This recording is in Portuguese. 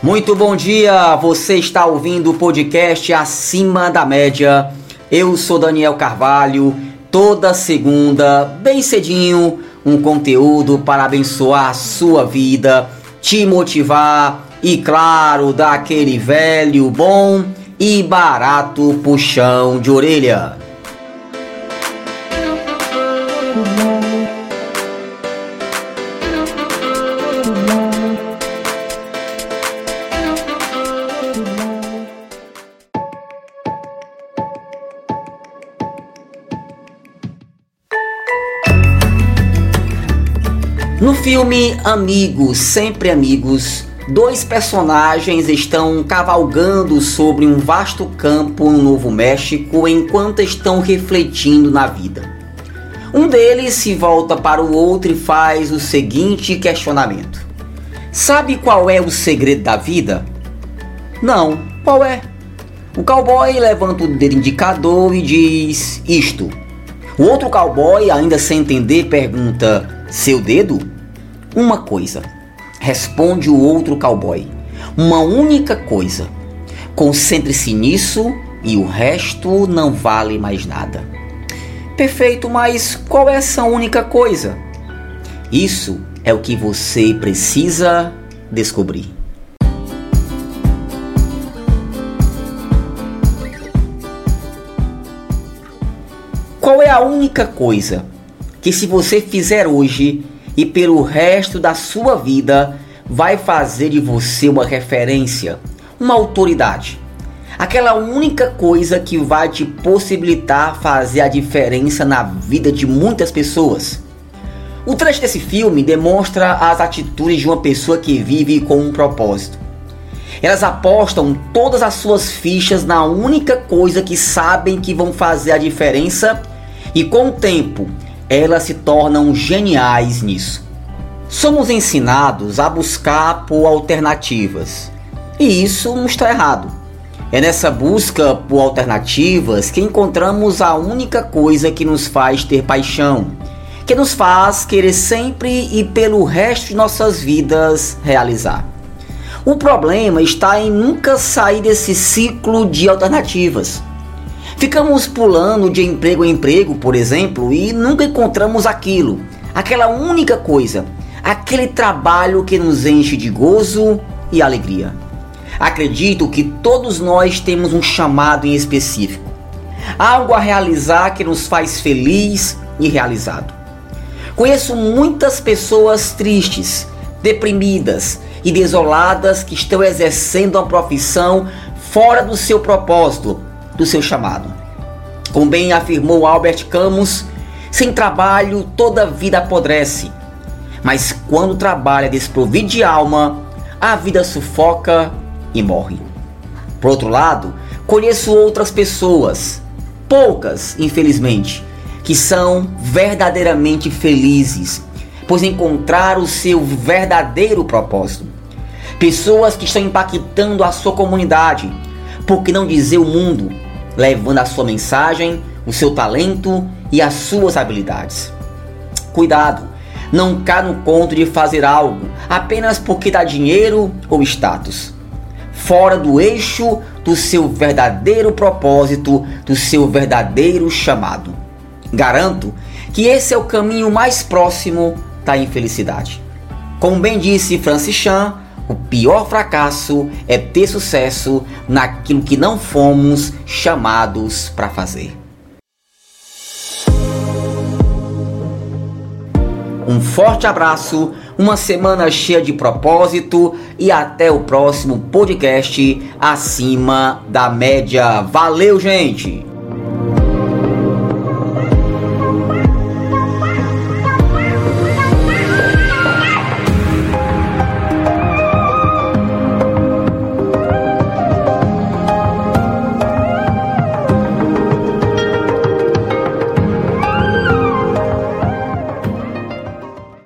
Muito bom dia, você está ouvindo o podcast Acima da Média. Eu sou Daniel Carvalho. Toda segunda, bem cedinho, um conteúdo para abençoar a sua vida, te motivar e, claro, dar aquele velho, bom e barato puxão de orelha. No filme Amigos, Sempre Amigos, dois personagens estão cavalgando sobre um vasto campo no Novo México enquanto estão refletindo na vida. Um deles se volta para o outro e faz o seguinte questionamento: Sabe qual é o segredo da vida? Não, qual é? O cowboy levanta o dedo indicador e diz isto. O outro cowboy, ainda sem entender, pergunta: seu dedo? Uma coisa. Responde o outro cowboy. Uma única coisa. Concentre-se nisso e o resto não vale mais nada. Perfeito, mas qual é essa única coisa? Isso é o que você precisa descobrir. Qual é a única coisa que se você fizer hoje e pelo resto da sua vida, vai fazer de você uma referência, uma autoridade. Aquela única coisa que vai te possibilitar fazer a diferença na vida de muitas pessoas. O trecho desse filme demonstra as atitudes de uma pessoa que vive com um propósito. Elas apostam todas as suas fichas na única coisa que sabem que vão fazer a diferença e com o tempo elas se tornam geniais nisso. Somos ensinados a buscar por alternativas, e isso não está errado. É nessa busca por alternativas que encontramos a única coisa que nos faz ter paixão, que nos faz querer sempre e pelo resto de nossas vidas realizar. O problema está em nunca sair desse ciclo de alternativas. Ficamos pulando de emprego em emprego, por exemplo, e nunca encontramos aquilo, aquela única coisa, aquele trabalho que nos enche de gozo e alegria. Acredito que todos nós temos um chamado em específico, algo a realizar que nos faz feliz e realizado. Conheço muitas pessoas tristes, deprimidas e desoladas que estão exercendo uma profissão fora do seu propósito do seu chamado. Como bem afirmou Albert Camus, sem trabalho toda vida apodrece, mas quando é desprovido de alma, a vida sufoca e morre. Por outro lado, conheço outras pessoas, poucas, infelizmente, que são verdadeiramente felizes, pois encontraram o seu verdadeiro propósito. Pessoas que estão impactando a sua comunidade, por que não dizer o mundo, levando a sua mensagem, o seu talento e as suas habilidades. Cuidado, não cá no conto de fazer algo apenas porque dá dinheiro ou status. Fora do eixo do seu verdadeiro propósito, do seu verdadeiro chamado. Garanto que esse é o caminho mais próximo da infelicidade. Como bem disse Francis Chan, o pior fracasso é ter sucesso naquilo que não fomos chamados para fazer. Um forte abraço, uma semana cheia de propósito e até o próximo podcast acima da média. Valeu, gente!